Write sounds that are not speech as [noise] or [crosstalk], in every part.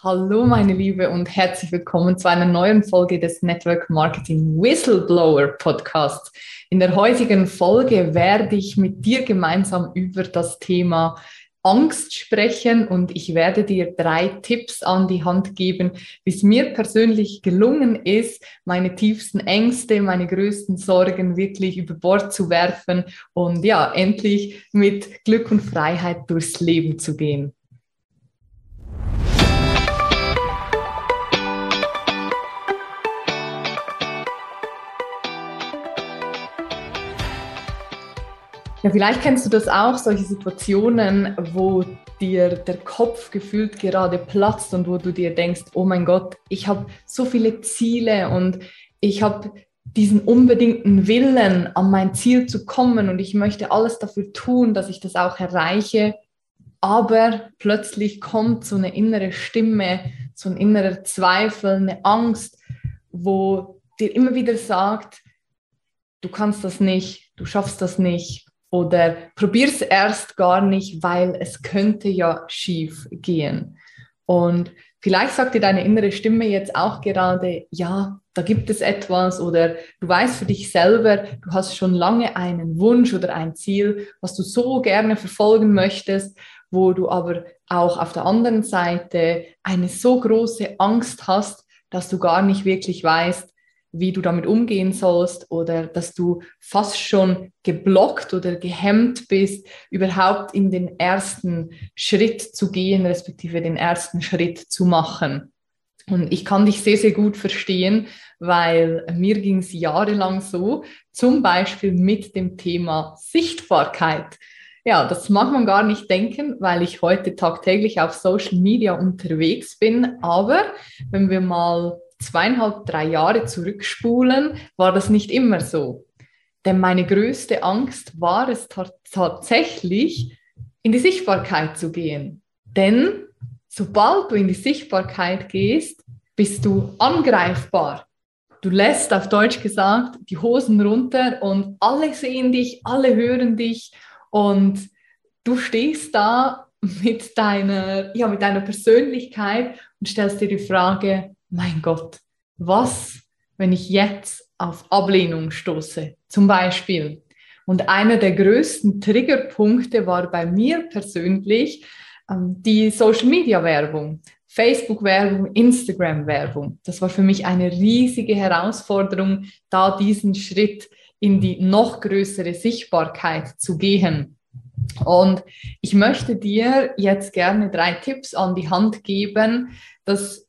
Hallo meine Liebe und herzlich willkommen zu einer neuen Folge des Network Marketing Whistleblower Podcasts. In der heutigen Folge werde ich mit dir gemeinsam über das Thema Angst sprechen und ich werde dir drei Tipps an die Hand geben, wie es mir persönlich gelungen ist, meine tiefsten Ängste, meine größten Sorgen wirklich über Bord zu werfen und ja, endlich mit Glück und Freiheit durchs Leben zu gehen. Ja, vielleicht kennst du das auch, solche Situationen, wo dir der Kopf gefühlt gerade platzt und wo du dir denkst, oh mein Gott, ich habe so viele Ziele und ich habe diesen unbedingten Willen, an mein Ziel zu kommen und ich möchte alles dafür tun, dass ich das auch erreiche. Aber plötzlich kommt so eine innere Stimme, so ein innerer Zweifel, eine Angst, wo dir immer wieder sagt, du kannst das nicht, du schaffst das nicht, oder probier es erst gar nicht, weil es könnte ja schief gehen. Und vielleicht sagt dir deine innere Stimme jetzt auch gerade, ja, da gibt es etwas oder du weißt für dich selber, du hast schon lange einen Wunsch oder ein Ziel, was du so gerne verfolgen möchtest, wo du aber auch auf der anderen Seite eine so große Angst hast, dass du gar nicht wirklich weißt, wie du damit umgehen sollst oder dass du fast schon geblockt oder gehemmt bist, überhaupt in den ersten Schritt zu gehen, respektive den ersten Schritt zu machen. Und ich kann dich sehr, sehr gut verstehen, weil mir ging es jahrelang so, zum Beispiel mit dem Thema Sichtbarkeit. Ja, das mag man gar nicht denken, weil ich heute tagtäglich auf Social Media unterwegs bin. Aber wenn wir mal zweieinhalb, drei Jahre zurückspulen, war das nicht immer so. Denn meine größte Angst war es tatsächlich, in die Sichtbarkeit zu gehen. Denn sobald du in die Sichtbarkeit gehst, bist du angreifbar. Du lässt auf Deutsch gesagt die Hosen runter und alle sehen dich, alle hören dich und du stehst da mit deiner, ja, mit deiner Persönlichkeit und stellst dir die Frage, mein Gott, was, wenn ich jetzt auf Ablehnung stoße? Zum Beispiel. Und einer der größten Triggerpunkte war bei mir persönlich ähm, die Social-Media-Werbung. Facebook-Werbung, Instagram-Werbung. Das war für mich eine riesige Herausforderung, da diesen Schritt in die noch größere Sichtbarkeit zu gehen. Und ich möchte dir jetzt gerne drei Tipps an die Hand geben, dass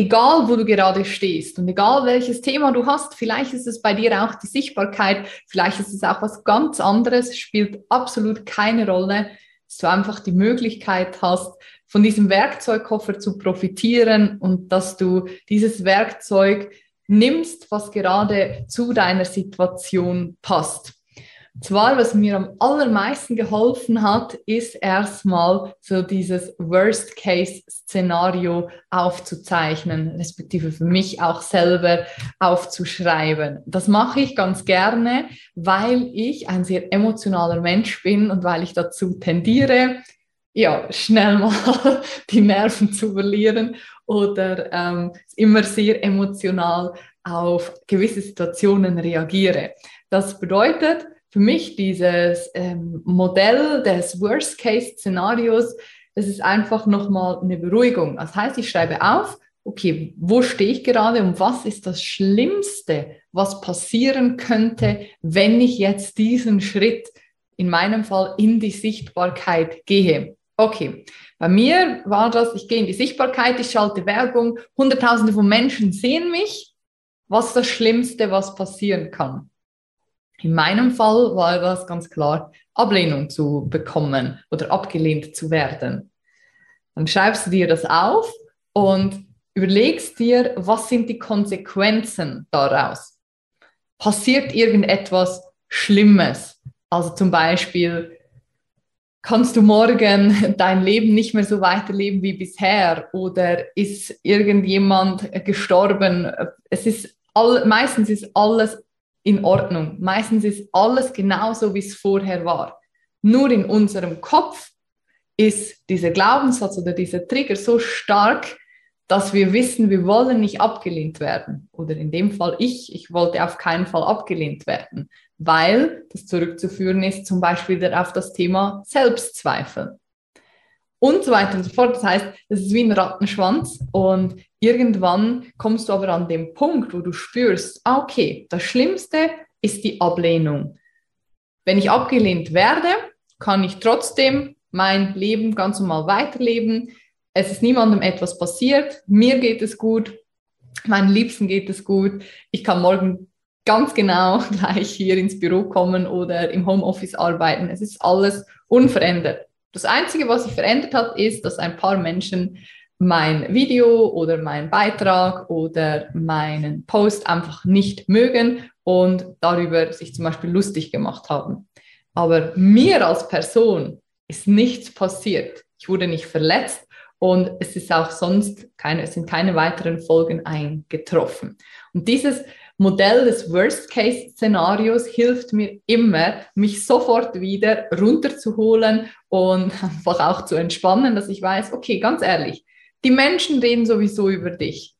egal wo du gerade stehst und egal welches Thema du hast, vielleicht ist es bei dir auch die Sichtbarkeit, vielleicht ist es auch was ganz anderes, spielt absolut keine Rolle, dass du einfach die Möglichkeit hast, von diesem Werkzeugkoffer zu profitieren und dass du dieses Werkzeug nimmst, was gerade zu deiner Situation passt. Zwar, was mir am allermeisten geholfen hat, ist erstmal so dieses Worst-Case-Szenario aufzuzeichnen, respektive für mich auch selber aufzuschreiben. Das mache ich ganz gerne, weil ich ein sehr emotionaler Mensch bin und weil ich dazu tendiere, ja, schnell mal [laughs] die Nerven zu verlieren oder ähm, immer sehr emotional auf gewisse Situationen reagiere. Das bedeutet, für mich dieses ähm, Modell des Worst-Case-Szenarios, das ist einfach nochmal eine Beruhigung. Das heißt, ich schreibe auf, okay, wo stehe ich gerade und was ist das Schlimmste, was passieren könnte, wenn ich jetzt diesen Schritt, in meinem Fall, in die Sichtbarkeit gehe. Okay, bei mir war das, ich gehe in die Sichtbarkeit, ich schalte Werbung, Hunderttausende von Menschen sehen mich. Was ist das Schlimmste, was passieren kann? In meinem Fall war das ganz klar, Ablehnung zu bekommen oder abgelehnt zu werden. Dann schreibst du dir das auf und überlegst dir, was sind die Konsequenzen daraus? Passiert irgendetwas Schlimmes? Also zum Beispiel, kannst du morgen [laughs] dein Leben nicht mehr so weiterleben wie bisher oder ist irgendjemand gestorben? Es ist all, meistens ist alles in Ordnung. Meistens ist alles genauso, wie es vorher war. Nur in unserem Kopf ist dieser Glaubenssatz oder dieser Trigger so stark, dass wir wissen, wir wollen nicht abgelehnt werden. Oder in dem Fall ich, ich wollte auf keinen Fall abgelehnt werden, weil das zurückzuführen ist zum Beispiel auf das Thema Selbstzweifel und so weiter und so fort. Das heißt, es ist wie ein Rattenschwanz und irgendwann kommst du aber an den Punkt, wo du spürst, ah, okay, das Schlimmste ist die Ablehnung. Wenn ich abgelehnt werde, kann ich trotzdem mein Leben ganz normal weiterleben. Es ist niemandem etwas passiert. Mir geht es gut. Meinen Liebsten geht es gut. Ich kann morgen ganz genau [laughs] gleich hier ins Büro kommen oder im Homeoffice arbeiten. Es ist alles unverändert. Das Einzige, was sich verändert hat, ist, dass ein paar Menschen mein Video oder meinen Beitrag oder meinen Post einfach nicht mögen und darüber sich zum Beispiel lustig gemacht haben. Aber mir als Person ist nichts passiert. Ich wurde nicht verletzt und es ist auch sonst keine, es sind keine weiteren Folgen eingetroffen. Und dieses Modell des Worst-Case-Szenarios hilft mir immer, mich sofort wieder runterzuholen und [laughs] einfach auch zu entspannen, dass ich weiß, okay, ganz ehrlich, die Menschen reden sowieso über dich.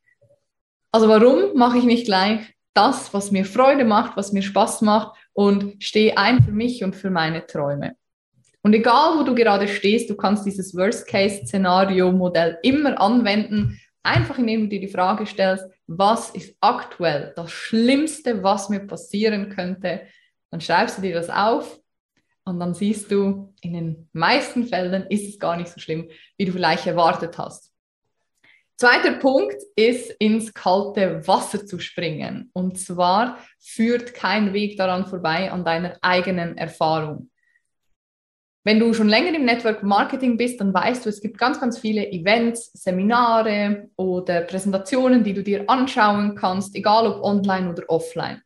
Also warum mache ich nicht gleich das, was mir Freude macht, was mir Spaß macht und stehe ein für mich und für meine Träume? Und egal, wo du gerade stehst, du kannst dieses Worst-Case-Szenario-Modell immer anwenden, einfach indem du dir die Frage stellst, was ist aktuell das Schlimmste, was mir passieren könnte, dann schreibst du dir das auf und dann siehst du, in den meisten Fällen ist es gar nicht so schlimm, wie du vielleicht erwartet hast. Zweiter Punkt ist, ins kalte Wasser zu springen. Und zwar führt kein Weg daran vorbei an deiner eigenen Erfahrung. Wenn du schon länger im Network Marketing bist, dann weißt du, es gibt ganz, ganz viele Events, Seminare oder Präsentationen, die du dir anschauen kannst, egal ob online oder offline.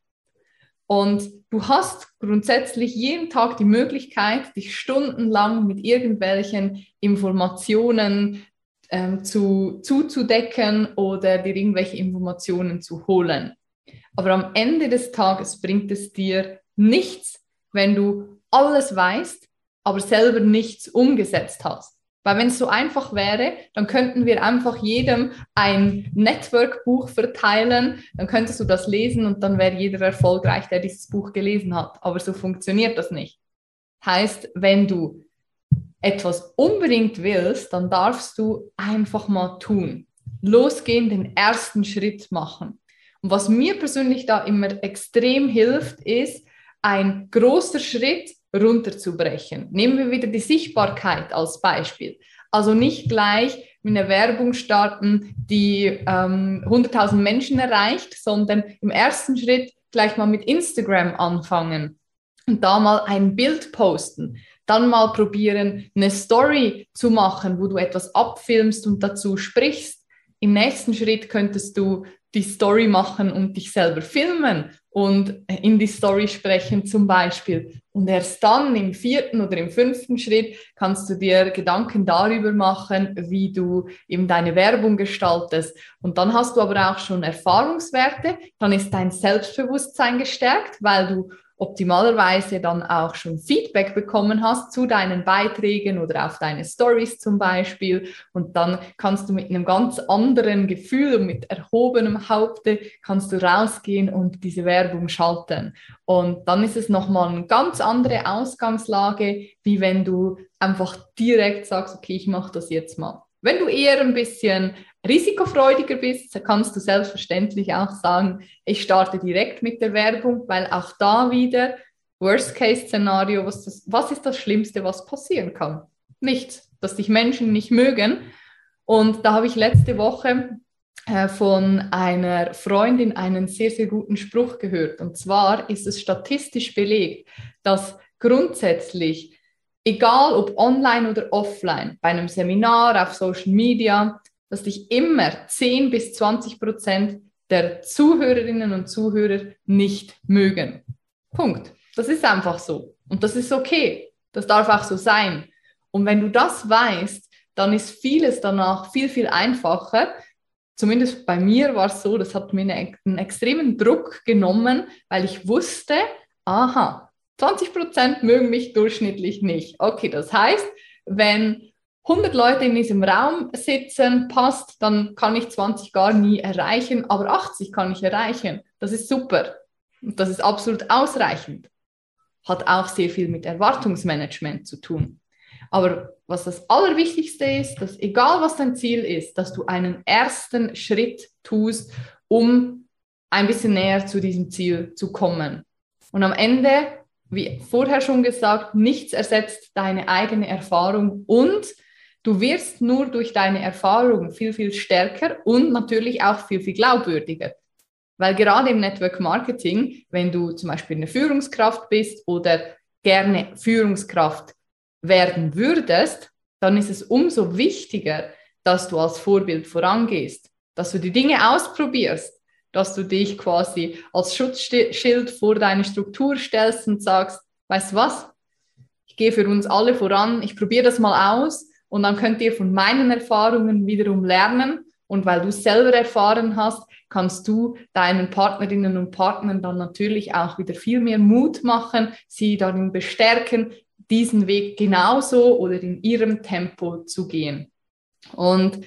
Und du hast grundsätzlich jeden Tag die Möglichkeit, dich stundenlang mit irgendwelchen Informationen ähm, zu, zuzudecken oder dir irgendwelche Informationen zu holen. Aber am Ende des Tages bringt es dir nichts, wenn du alles weißt, aber selber nichts umgesetzt hast. Weil wenn es so einfach wäre, dann könnten wir einfach jedem ein Network-Buch verteilen, dann könntest du das lesen und dann wäre jeder erfolgreich, der dieses Buch gelesen hat. Aber so funktioniert das nicht. Heißt, wenn du etwas unbedingt willst, dann darfst du einfach mal tun. Losgehen, den ersten Schritt machen. Und was mir persönlich da immer extrem hilft, ist ein großer Schritt, runterzubrechen. Nehmen wir wieder die Sichtbarkeit als Beispiel. Also nicht gleich mit einer Werbung starten, die ähm, 100.000 Menschen erreicht, sondern im ersten Schritt gleich mal mit Instagram anfangen und da mal ein Bild posten. Dann mal probieren, eine Story zu machen, wo du etwas abfilmst und dazu sprichst. Im nächsten Schritt könntest du die Story machen und dich selber filmen und in die Story sprechen zum Beispiel. Und erst dann im vierten oder im fünften Schritt kannst du dir Gedanken darüber machen, wie du eben deine Werbung gestaltest. Und dann hast du aber auch schon Erfahrungswerte, dann ist dein Selbstbewusstsein gestärkt, weil du optimalerweise dann auch schon Feedback bekommen hast zu deinen Beiträgen oder auf deine Stories zum Beispiel. Und dann kannst du mit einem ganz anderen Gefühl und mit erhobenem Haupte kannst du rausgehen und diese Werbung schalten. Und dann ist es nochmal eine ganz andere Ausgangslage, wie wenn du einfach direkt sagst, okay, ich mache das jetzt mal. Wenn du eher ein bisschen risikofreudiger bist, kannst du selbstverständlich auch sagen, ich starte direkt mit der Werbung, weil auch da wieder Worst-Case-Szenario, was, was ist das Schlimmste, was passieren kann? Nichts, dass dich Menschen nicht mögen. Und da habe ich letzte Woche von einer Freundin einen sehr, sehr guten Spruch gehört. Und zwar ist es statistisch belegt, dass grundsätzlich, egal ob online oder offline, bei einem Seminar, auf Social Media, dass dich immer 10 bis 20 Prozent der Zuhörerinnen und Zuhörer nicht mögen. Punkt. Das ist einfach so. Und das ist okay. Das darf auch so sein. Und wenn du das weißt, dann ist vieles danach viel, viel einfacher. Zumindest bei mir war es so, das hat mir einen extremen Druck genommen, weil ich wusste, aha, 20 Prozent mögen mich durchschnittlich nicht. Okay, das heißt, wenn 100 Leute in diesem Raum sitzen, passt, dann kann ich 20 gar nie erreichen, aber 80 kann ich erreichen. Das ist super. Das ist absolut ausreichend. Hat auch sehr viel mit Erwartungsmanagement zu tun. Aber was das Allerwichtigste ist, dass egal was dein Ziel ist, dass du einen ersten Schritt tust, um ein bisschen näher zu diesem Ziel zu kommen. Und am Ende, wie vorher schon gesagt, nichts ersetzt deine eigene Erfahrung und Du wirst nur durch deine Erfahrung viel, viel stärker und natürlich auch viel, viel glaubwürdiger. Weil gerade im Network Marketing, wenn du zum Beispiel eine Führungskraft bist oder gerne Führungskraft werden würdest, dann ist es umso wichtiger, dass du als Vorbild vorangehst, dass du die Dinge ausprobierst, dass du dich quasi als Schutzschild vor deine Struktur stellst und sagst, weißt du was, ich gehe für uns alle voran, ich probiere das mal aus und dann könnt ihr von meinen Erfahrungen wiederum lernen. Und weil du selber erfahren hast, kannst du deinen Partnerinnen und Partnern dann natürlich auch wieder viel mehr Mut machen, sie darin bestärken, diesen Weg genauso oder in ihrem Tempo zu gehen. Und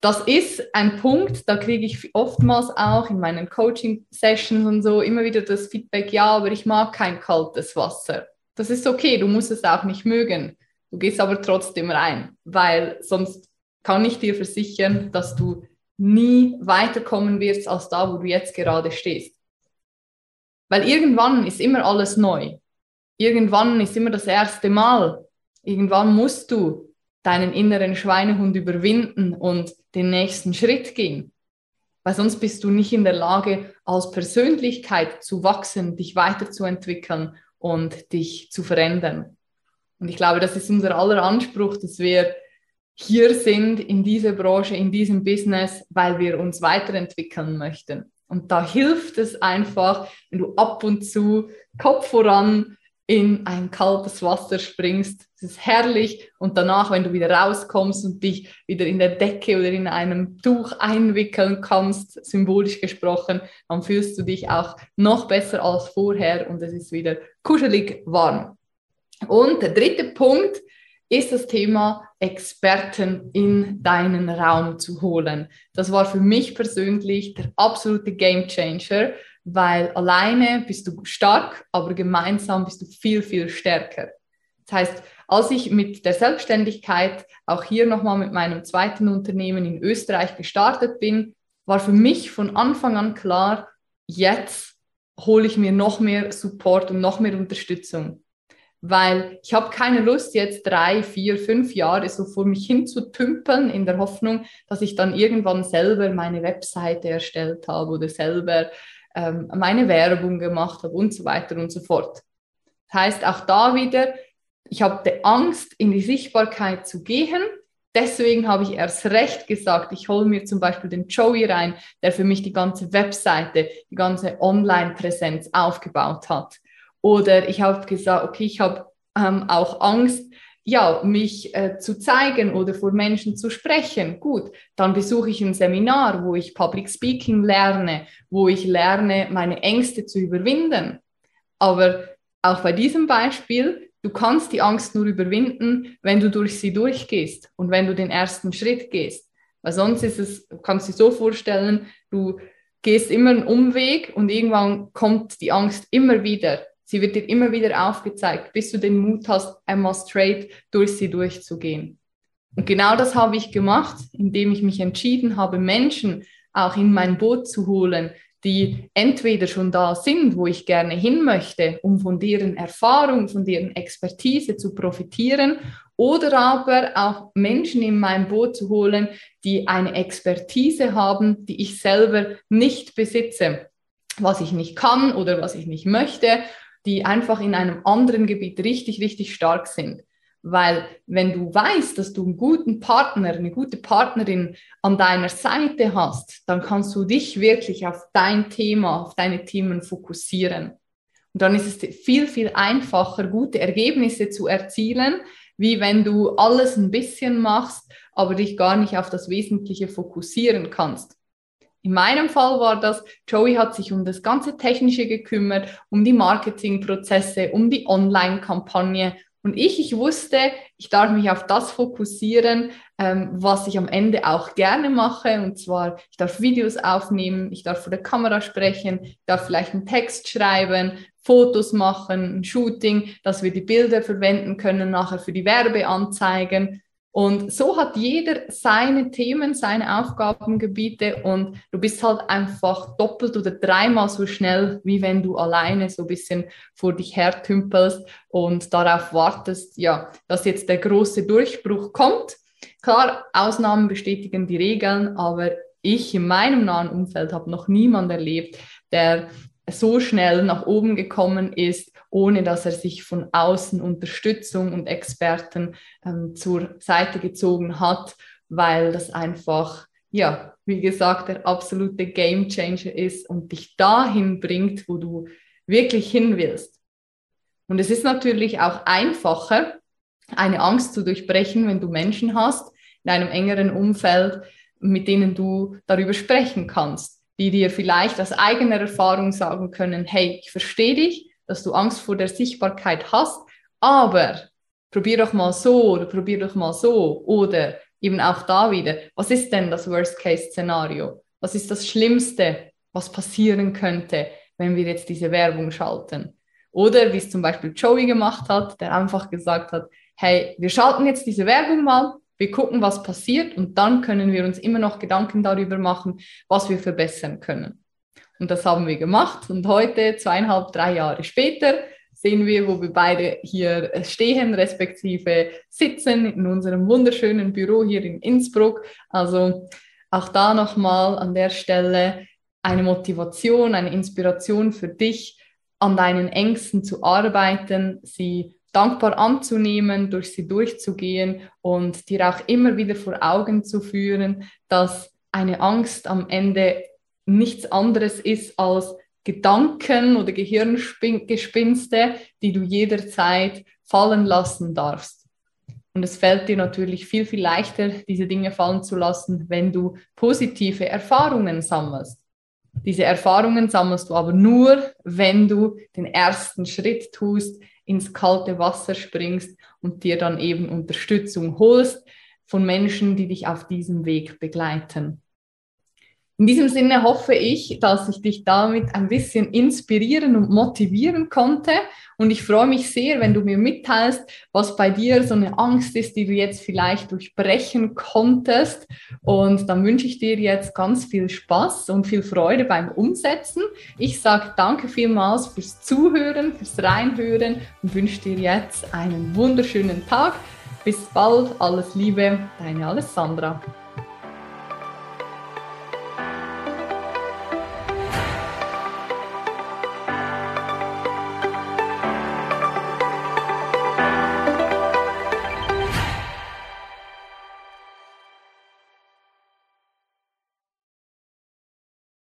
das ist ein Punkt, da kriege ich oftmals auch in meinen Coaching-Sessions und so immer wieder das Feedback, ja, aber ich mag kein kaltes Wasser. Das ist okay, du musst es auch nicht mögen. Du gehst aber trotzdem rein, weil sonst kann ich dir versichern, dass du nie weiterkommen wirst als da, wo du jetzt gerade stehst. Weil irgendwann ist immer alles neu. Irgendwann ist immer das erste Mal. Irgendwann musst du deinen inneren Schweinehund überwinden und den nächsten Schritt gehen. Weil sonst bist du nicht in der Lage, als Persönlichkeit zu wachsen, dich weiterzuentwickeln und dich zu verändern. Und ich glaube, das ist unser aller Anspruch, dass wir hier sind in dieser Branche, in diesem Business, weil wir uns weiterentwickeln möchten. Und da hilft es einfach, wenn du ab und zu Kopf voran in ein kaltes Wasser springst. Es ist herrlich. Und danach, wenn du wieder rauskommst und dich wieder in der Decke oder in einem Tuch einwickeln kannst, symbolisch gesprochen, dann fühlst du dich auch noch besser als vorher und es ist wieder kuschelig warm. Und der dritte Punkt ist das Thema Experten in deinen Raum zu holen. Das war für mich persönlich der absolute Game Changer, weil alleine bist du stark, aber gemeinsam bist du viel, viel stärker. Das heißt, als ich mit der Selbstständigkeit auch hier nochmal mit meinem zweiten Unternehmen in Österreich gestartet bin, war für mich von Anfang an klar, jetzt hole ich mir noch mehr Support und noch mehr Unterstützung weil ich habe keine Lust, jetzt drei, vier, fünf Jahre so vor mich hin zu tümpeln, in der Hoffnung, dass ich dann irgendwann selber meine Webseite erstellt habe oder selber ähm, meine Werbung gemacht habe und so weiter und so fort. Das heißt, auch da wieder, ich habe Angst, in die Sichtbarkeit zu gehen. Deswegen habe ich erst recht gesagt, ich hole mir zum Beispiel den Joey rein, der für mich die ganze Webseite, die ganze Online-Präsenz aufgebaut hat oder ich habe gesagt, okay, ich habe ähm, auch Angst, ja, mich äh, zu zeigen oder vor Menschen zu sprechen. Gut, dann besuche ich ein Seminar, wo ich Public Speaking lerne, wo ich lerne, meine Ängste zu überwinden. Aber auch bei diesem Beispiel, du kannst die Angst nur überwinden, wenn du durch sie durchgehst und wenn du den ersten Schritt gehst. Weil sonst ist es, du kannst dir so vorstellen, du gehst immer einen Umweg und irgendwann kommt die Angst immer wieder. Sie wird dir immer wieder aufgezeigt, bis du den Mut hast, einmal straight durch sie durchzugehen. Und genau das habe ich gemacht, indem ich mich entschieden habe, Menschen auch in mein Boot zu holen, die entweder schon da sind, wo ich gerne hin möchte, um von deren Erfahrung, von deren Expertise zu profitieren, oder aber auch Menschen in mein Boot zu holen, die eine Expertise haben, die ich selber nicht besitze, was ich nicht kann oder was ich nicht möchte die einfach in einem anderen Gebiet richtig, richtig stark sind. Weil wenn du weißt, dass du einen guten Partner, eine gute Partnerin an deiner Seite hast, dann kannst du dich wirklich auf dein Thema, auf deine Themen fokussieren. Und dann ist es viel, viel einfacher, gute Ergebnisse zu erzielen, wie wenn du alles ein bisschen machst, aber dich gar nicht auf das Wesentliche fokussieren kannst. In meinem Fall war das, Joey hat sich um das ganze Technische gekümmert, um die Marketingprozesse, um die Online-Kampagne. Und ich, ich wusste, ich darf mich auf das fokussieren, ähm, was ich am Ende auch gerne mache. Und zwar, ich darf Videos aufnehmen, ich darf vor der Kamera sprechen, ich darf vielleicht einen Text schreiben, Fotos machen, ein Shooting, dass wir die Bilder verwenden können nachher für die Werbeanzeigen. Und so hat jeder seine Themen, seine Aufgabengebiete und du bist halt einfach doppelt oder dreimal so schnell, wie wenn du alleine so ein bisschen vor dich hertümpelst und darauf wartest, ja, dass jetzt der große Durchbruch kommt. Klar, Ausnahmen bestätigen die Regeln, aber ich in meinem nahen Umfeld habe noch niemand erlebt, der so schnell nach oben gekommen ist, ohne dass er sich von außen Unterstützung und Experten ähm, zur Seite gezogen hat, weil das einfach, ja, wie gesagt, der absolute Game Changer ist und dich dahin bringt, wo du wirklich hin willst. Und es ist natürlich auch einfacher, eine Angst zu durchbrechen, wenn du Menschen hast in einem engeren Umfeld, mit denen du darüber sprechen kannst die dir vielleicht aus eigener Erfahrung sagen können, hey, ich verstehe dich, dass du Angst vor der Sichtbarkeit hast, aber probier doch mal so oder probier doch mal so oder eben auch da wieder, was ist denn das Worst-Case-Szenario? Was ist das Schlimmste, was passieren könnte, wenn wir jetzt diese Werbung schalten? Oder wie es zum Beispiel Joey gemacht hat, der einfach gesagt hat, hey, wir schalten jetzt diese Werbung mal wir gucken, was passiert und dann können wir uns immer noch Gedanken darüber machen, was wir verbessern können. Und das haben wir gemacht und heute, zweieinhalb, drei Jahre später, sehen wir, wo wir beide hier stehen, respektive sitzen in unserem wunderschönen Büro hier in Innsbruck. Also auch da nochmal an der Stelle eine Motivation, eine Inspiration für dich, an deinen Ängsten zu arbeiten, sie dankbar anzunehmen, durch sie durchzugehen und dir auch immer wieder vor Augen zu führen, dass eine Angst am Ende nichts anderes ist als Gedanken oder Gehirngespinste, die du jederzeit fallen lassen darfst. Und es fällt dir natürlich viel, viel leichter, diese Dinge fallen zu lassen, wenn du positive Erfahrungen sammelst. Diese Erfahrungen sammelst du aber nur, wenn du den ersten Schritt tust, ins kalte Wasser springst und dir dann eben Unterstützung holst von Menschen, die dich auf diesem Weg begleiten. In diesem Sinne hoffe ich, dass ich dich damit ein bisschen inspirieren und motivieren konnte. Und ich freue mich sehr, wenn du mir mitteilst, was bei dir so eine Angst ist, die du jetzt vielleicht durchbrechen konntest. Und dann wünsche ich dir jetzt ganz viel Spaß und viel Freude beim Umsetzen. Ich sage danke vielmals fürs Zuhören, fürs Reinhören und wünsche dir jetzt einen wunderschönen Tag. Bis bald, alles Liebe, deine Alessandra.